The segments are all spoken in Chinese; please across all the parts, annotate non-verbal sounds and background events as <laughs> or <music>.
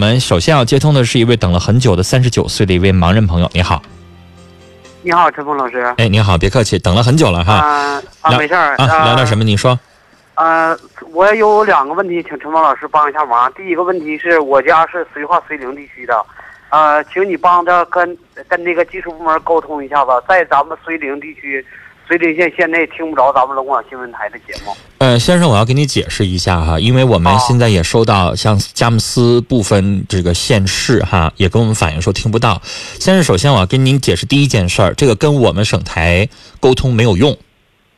我们首先要接通的是一位等了很久的三十九岁的一位盲人朋友，你好。你好，陈峰老师。哎，你好，别客气，等了很久了哈。啊啊，没事儿啊，聊点什么？你说。呃，我有两个问题，请陈峰老师帮一下忙。第一个问题是我家是绥化绥宁地区的，呃，请你帮着跟跟那个技术部门沟通一下子，在咱们绥宁地区，绥宁县现在听不着咱们龙广新闻台的节目。呃，先生，我要给你解释一下哈，因为我们现在也收到像佳木斯部分这个县市哈，也跟我们反映说听不到。先生，首先我要跟您解释第一件事儿，这个跟我们省台沟通没有用。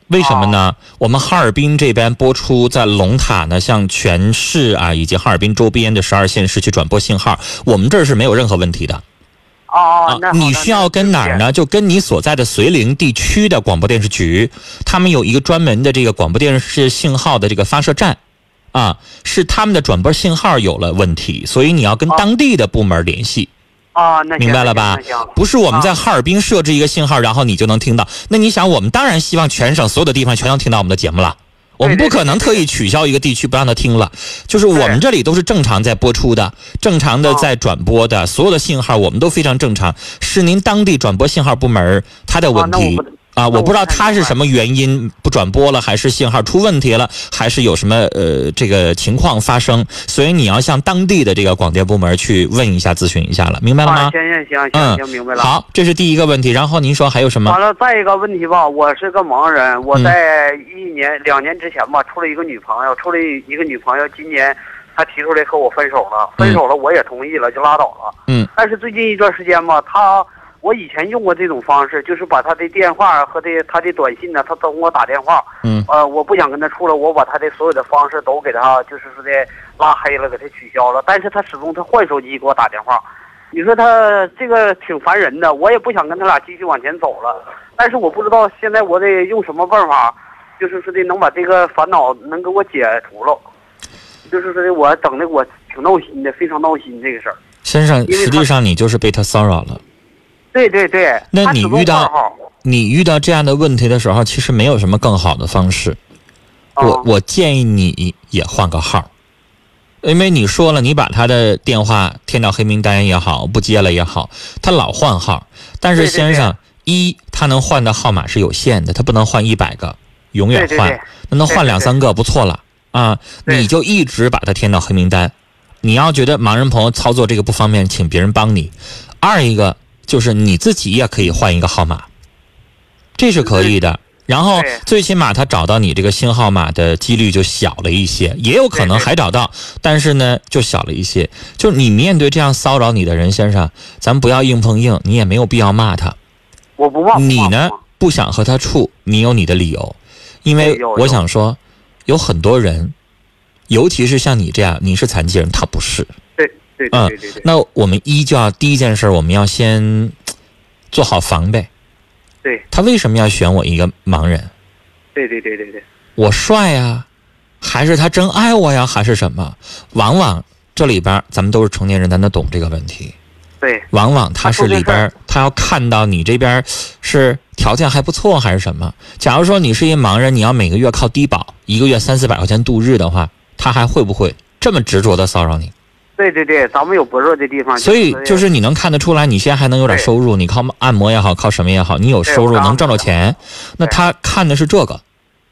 为什么呢？我们哈尔滨这边播出在龙塔呢，向全市啊以及哈尔滨周边的十二县市去转播信号，我们这儿是没有任何问题的。哦，你需要跟哪儿？呢？就跟你所在的绥棱地区的广播电视局，他们有一个专门的这个广播电视信号的这个发射站，啊，是他们的转播信号有了问题，所以你要跟哦当地的部门联系，哦，那明白了吧？不是我们在啊哈尔滨设置一个信号，然后你就能听到。那你想，我们当然希望全省所有的地方全都听到我们的节目了。我们不可能特意取消一个地区不让他听了，就是我们这里都是正常在播出的，正常的哦在转播的，所有的信号我们都非常正常。是您当地转播信号部门他的问题啊，我我不知道他是什么原因不转播了，还是信号出问题了，还是有什么呃这个情况发生，所以你要向当地的这个广电部门去问一下、咨询一下了，明白了啊，吗行？行行嗯行行，明白了。好，这是第一个问题。然后您说还有什么？完了，再一个问题吧，我是个盲人，我嗯在一年、两年之前吧，处了一个女朋友，处了一个女朋友，今年她提出来和我分手了，分手了我也同意了，就拉倒了。嗯。但是最近一段时间吧，她我以前用过这种方式，就是把他的电话和这他的短信呢，他都给我打电话。嗯呃，我不想跟他处了，我把他的所有的方式都给他，就是说的拉黑了，给他取消了。但是他始终他换手机给我打电话。你说他这个挺烦人的，我也不想跟他俩继续往前走了，但是我不知道现在我得用什么办法，就是说的能把这个烦恼能给我解除了，就是说的我整的我挺闹心的，非常闹心这个事儿。先生，实际上你就是被他骚扰了。对对对，那你遇到你遇到这样的问题的时候，其实没有什么更好的方式。啊我我建议你也换个号，因为你说了，你把他的电话填到黑名单也好，不接了也好，他老换号。但是对对先生，一他能换的号码是有限的，他不能换一百个，永远换那能换两三个不错了啊。你就一直把他填到黑名单。你要觉得盲人朋友操作这个不方便，请别人帮你。二一个就是你自己也可以换一个号码，这是可以的。然后最起码他找到你这个新号码的几率就小了一些，也有可能还找到，但是呢就小了一些。就是你面对这样骚扰你的人，先生，咱不要硬碰硬，你也没有必要骂他。我不骂你呢不想和他处，你有你的理由，因为我想说，有很多人，尤其是像你这样，你是残疾人，他不是。对对嗯对对对对那我们一就要第一件事，我们要先 <tsk> 做好防备。对他为什么要选我一个盲人？对对对对对，我帅呀，还是他真爱我呀，还是什么？往往这里边咱们都是成年人，咱都懂这个问题。对往往他是里边，他要看到你这边是条件还不错还是什么。假如说你是一盲人，你要每个月靠低保，一个月三四百块钱度日的话，他还会不会这么执着的骚扰你？对对对，咱们有薄弱的地方，所以就是你能看得出来，你现在还能有点收入，你靠按摩也好，靠什么也好，你有收入能挣着钱，那他看的是这个，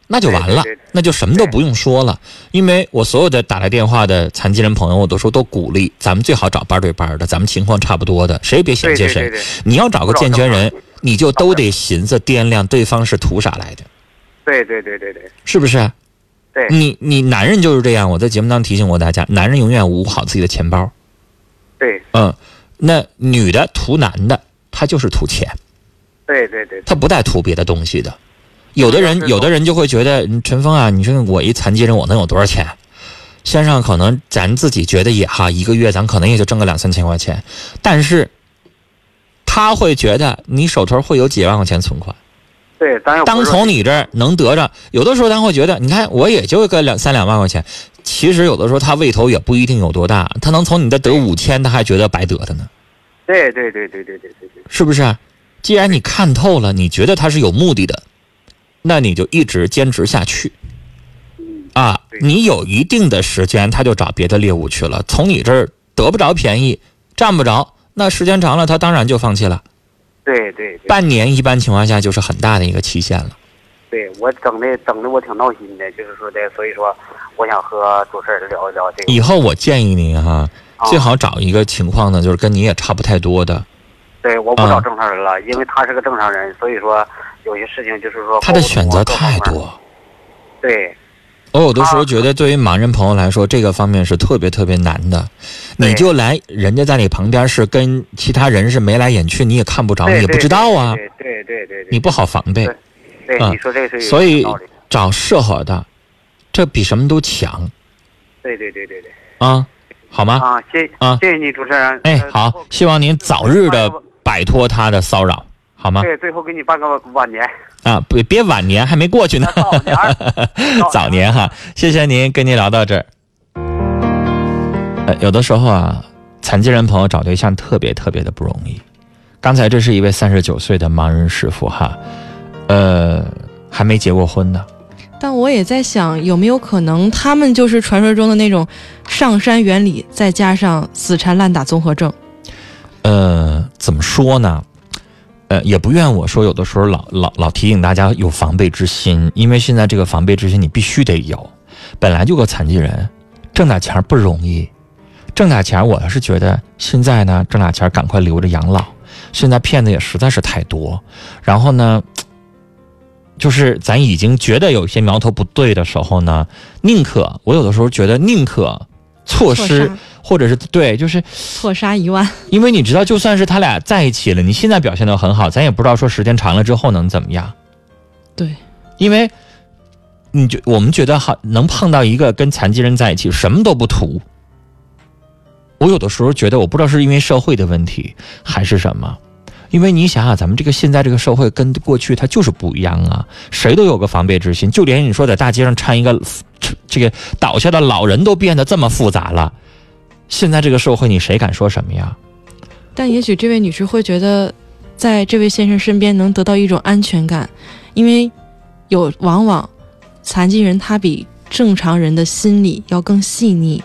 那就完了那就什么都不用说了。因为我所有的打来电话的残疾人朋友，我都说都鼓励，咱们最好找班对班的，咱们情况差不多的，谁也别嫌弃谁。你要找个健全人，你就都得寻思掂量对方是图啥来的，对对对对对是不是？对你你男人就是这样，我在节目当中提醒过大家，男人永远捂好自己的钱包。对嗯，那女的图男的，她就是图钱，对对对，她不带图别的东西的。有的人，有的人就会觉得，嗯陈峰啊，你说我一残疾人，我能有多少钱？先生，可能咱自己觉得也哈，一个月咱可能也就挣个两三千块钱，但是他会觉得你手头会有几万块钱存款。对，当从你这儿能得着，有的时候咱会觉得，你看我也就个两三两万块钱，其实有的时候他胃头也不一定有多大，他能从你这得五千，他还觉得白得的呢。对对对对对对对对，是不是？既然你看透了，你觉得他是有目的的，那你就一直坚持下去嗯，啊！你有一定的时间，他就找别的猎物去了，从你这儿得得不着便宜，占不着，那时间长了，他当然就放弃了。对对对，半年一般情况下就是很大的一个期限了。对我整的整的我挺闹心的，就是说的，所以说我想和主持人聊一聊这个。以后我建议您哈，啊最好找一个情况呢，就是跟你也差不太多的。对，我不啊找正常人了，因为他是个正常人，所以说有些事情就是说他的选择太多。对我有的时候觉得，对于盲人朋友来说，这个方面是特别特别难的。你就来，人家在你旁边是跟其他人是眉来眼去，你也看不着，你也不知道啊，对对对对对，你不好防备对。你说这个是有所以。找适合的，这比什么都强对对对对对。啊，好吗？啊，谢啊谢谢你主持人。哎，呃好，希望您早日的摆脱他的骚扰，好吗？对，最后给你办个晚年。啊，别别晚年还没过去呢，早年儿 <laughs> 早年哈，谢谢您，跟您聊到这儿。呃，有的时候啊，残疾人朋友找对象特别特别的不容易。刚才这是一位三十九岁的盲人师傅哈，呃，还没结过婚呢。但我也在想，有没有可能他们就是传说中的那种上山原理，再加上死缠烂打综合症？呃，怎么说呢？呃，也不怨我说，有的时候老老老提醒大家有防备之心，因为现在这个防备之心你必须得有。本来就个残疾人，挣点钱不容易，挣点钱我是觉得现在呢，挣点钱赶快留着养老。现在骗子也实在是太多，然后呢，就是咱已经觉得有些苗头不对的时候呢，宁可我有的时候觉得宁可错失，或者是对，就是错杀一万。<laughs> 因为你知道，就算是他俩在一起了，你现在表现的很好，咱也不知道说时间长了之后能怎么样。对，因为你就我们觉得好能碰到一个跟残疾人在一起，什么都不图。我有的时候觉得，我不知道是因为社会的问题还是什么，因为你想想，咱们这个现在这个社会跟过去它就是不一样啊，谁都有个防备之心，就连你说在大街上搀一个这个倒下的老人都变得这么复杂了，现在这个社会你谁敢说什么呀？但也许这位女士会觉得，在这位先生身边能得到一种安全感，因为有往往残疾人他比正常人的心理要更细腻。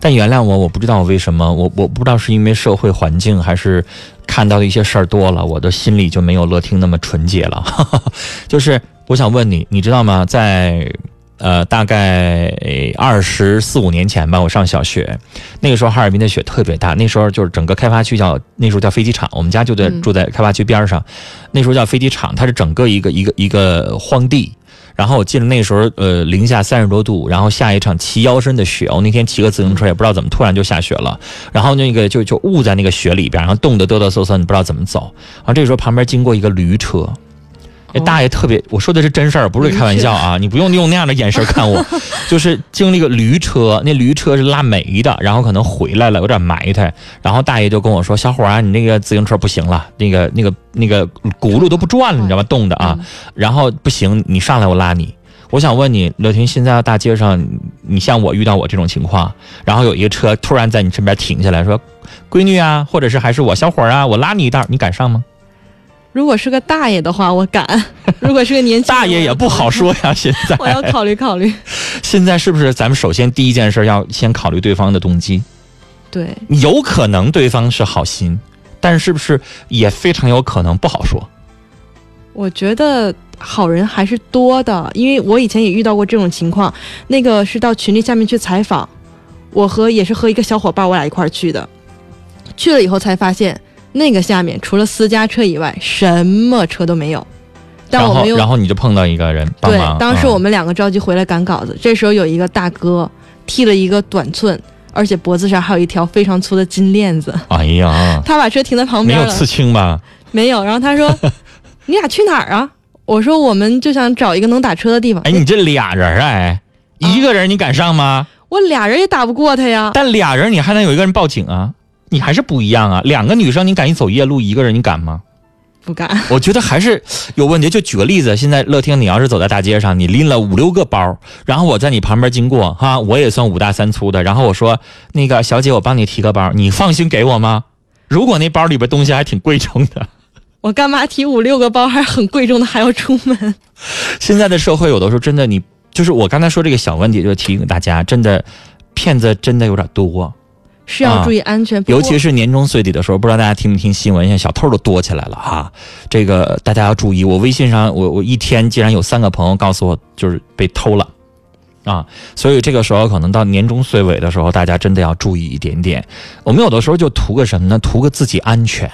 但原谅我，我不知道为什么，我我不知道是因为社会环境，还是看到的一些事儿多了，我的心里就没有乐听那么纯洁了。<laughs> 就是我想问你，你知道吗？在呃大概二十四五年前吧，我上小学，那个时候哈尔滨的雪特别大，那时候就是整个开发区叫那时候叫飞机场，我们家就在嗯住在开发区边上，那时候叫飞机场，它是整个一个一个一个荒地。然后我记得那时候，呃，零下三十多度，然后下一场齐腰深的雪。我那天骑个自行车，也不知道怎么突然就下雪了，然后那个就就雾在那个雪里边，然后冻得哆哆嗦嗦，你不知道怎么走。然后这个时候旁边经过一个驴车，那大爷特别，我说的是真事儿，不是开玩笑啊，你不用用那样的眼神看我，<laughs> 就是经历个驴车，那驴车是拉煤的，然后可能回来了，有点埋汰，然后大爷就跟我说：“小伙儿啊，你那个自行车不行了，那个那个那个轱辘都不转了，你知道吗？冻的啊。”然后不行，你上来我拉你。我想问你，乐婷，现在大街上，你像我遇到我这种情况，然后有一个车突然在你身边停下来说：“闺女啊，或者是还是我小伙儿啊，我拉你一道，你敢上吗如果是个大爷的话，我敢；<laughs> 如果是个年？”轻人大爷也不好，说呀，现在 <laughs> 我要考虑考虑。现在是不是咱们首先第一件事要先考虑对方的动机？对，有可能对方是好心，但是不是也非常有可能不好说？我觉得好人还是多的，因为我以前也遇到过这种情况。那个是到群里下面去采访，我和也是和一个小伙伴，我俩一块儿去的。去了以后才发现，那个下面除了私家车以外，什么车都没有。但然后我们又然后你就碰到一个人帮对，，当时嗯我们两个着急回来赶稿子，这时候有一个大哥剃了一个短寸，而且脖子上还有一条非常粗的金链子。哎呀，他把车停在旁边了，没有刺青吧？没有。然后他说：“ <laughs> 你俩去哪儿啊？”我说：“我们就想找一个能打车的地方。”哎，你这俩人啊哎，一个人你敢上吗？我俩人也打不过他呀。但俩人你还能有一个人报警啊？你还是不一样啊！两个女生你敢一走夜路，一个人你敢吗？不敢。我觉得还是有问题。就举个例子，现在乐听，你要是走在大街上，你拎了五六个包，然后我在你旁边经过，哈，我也算五大三粗的，然后我说那个小姐，我帮你提个包，你放心给我吗？<laughs> 如果那包里边东西还挺贵重的，我干嘛提五六个包，还很贵重的，还要出门？现在的社会有的时候真的你，就是我刚才说这个小问题，就提醒大家，真的骗子真的有点多。是要注意安全。尤其是年终岁底的时候，不知道大家听没听新闻，现在小偷都多起来了哈。这个大家要注意。我微信上，我我一天竟然有三个朋友告诉我，就是被偷了啊。所以这个时候，可能到年终岁尾的时候，大家真的要注意一点点。我们有的时候就图个什么呢？图个自己安全，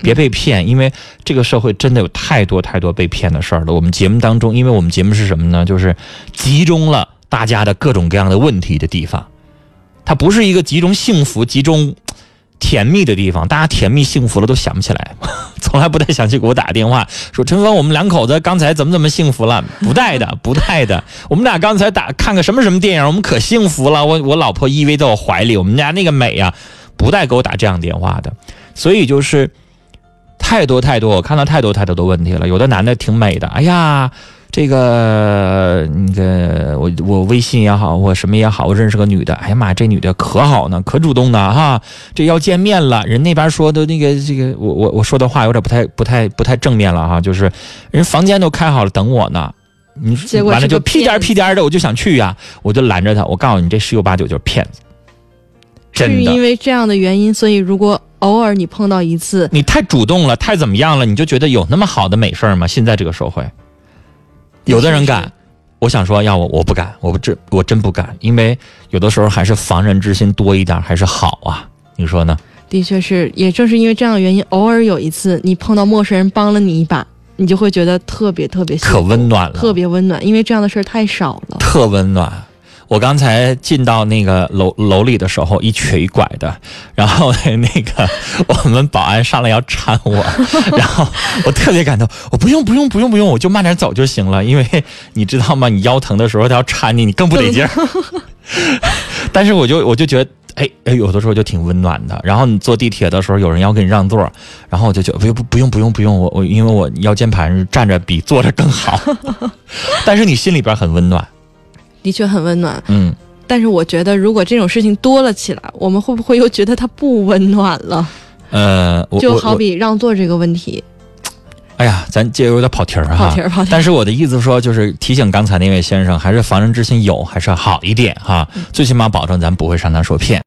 别被骗。因为这个社会真的有太多太多被骗的事儿了。我们节目当中，因为我们节目是什么呢？就是集中了大家的各种各样的问题的地方。它不是一个集中幸福、集中 <tsk> 甜蜜的地方，大家甜蜜幸福了都想不起来，<laughs> 从来不太想去给我打电话说陈峰，我们两口子刚才怎么怎么幸福了？不带的，<laughs> 不带的。我们俩刚才打看个什么什么电影，我们可幸福了。我我老婆依偎在我怀里，我们家那个美呀，不带给我打这样电话的。所以就是太多太多，我看到太多太多的问题了。有的男的挺美的，哎呀。这个那个，我我微信也好，我什么也好，我认识个女的，哎呀妈，这女的可好呢，可主动呢哈，这要见面了，人那边说的那个这个，我我我说的话有点不太不太不太正面了哈，就是人房间都开好了等我呢，你完了就屁颠屁颠的，我就想去呀，我就拦着他，我告诉你，这十有八九就是骗子，真的。是因为这样的原因，所以如果偶尔你碰到一次，你太主动了，太怎么样了，你就觉得有那么好的美事儿吗？现在这个社会。有的人敢，我想说，要我我不敢，我不这我真不敢，因为有的时候还是防人之心多一点还是好啊，你说呢？的确是，也正是因为这样的原因，偶尔有一次你碰到陌生人帮了你一把，你就会觉得特别特别可温暖了，特别温暖，因为这样的事儿太少了，特温暖。我刚才进到那个楼楼里的时候，一瘸一拐的，<laughs> 然后 <laughs> 那个我们保安上来要搀我，<laughs> 然后我特别感动，我不用不用不用不用，我就慢点走就行了，因为你知道吗？你腰疼的时候他要搀你，你更不得劲儿。但是我就我就觉得，哎哎，有的时候就挺温暖的。然后你坐地铁的时候，有人要给你让座，然后我就觉得不不不用不用不用，我我因为我腰间盘站着比坐着更好，但是你心里边很温暖。的确很温暖，嗯，但是我觉得如果这种事情多了起来，我们会不会又觉得它不温暖了？呃，就好比让座这个问题，哎呀，咱这有点跑题儿哈，跑题儿跑题儿。但是我的意思说，就是提醒刚才那位先生，还是防人之心有，还是好一点哈，最起码保证咱不会上当受骗。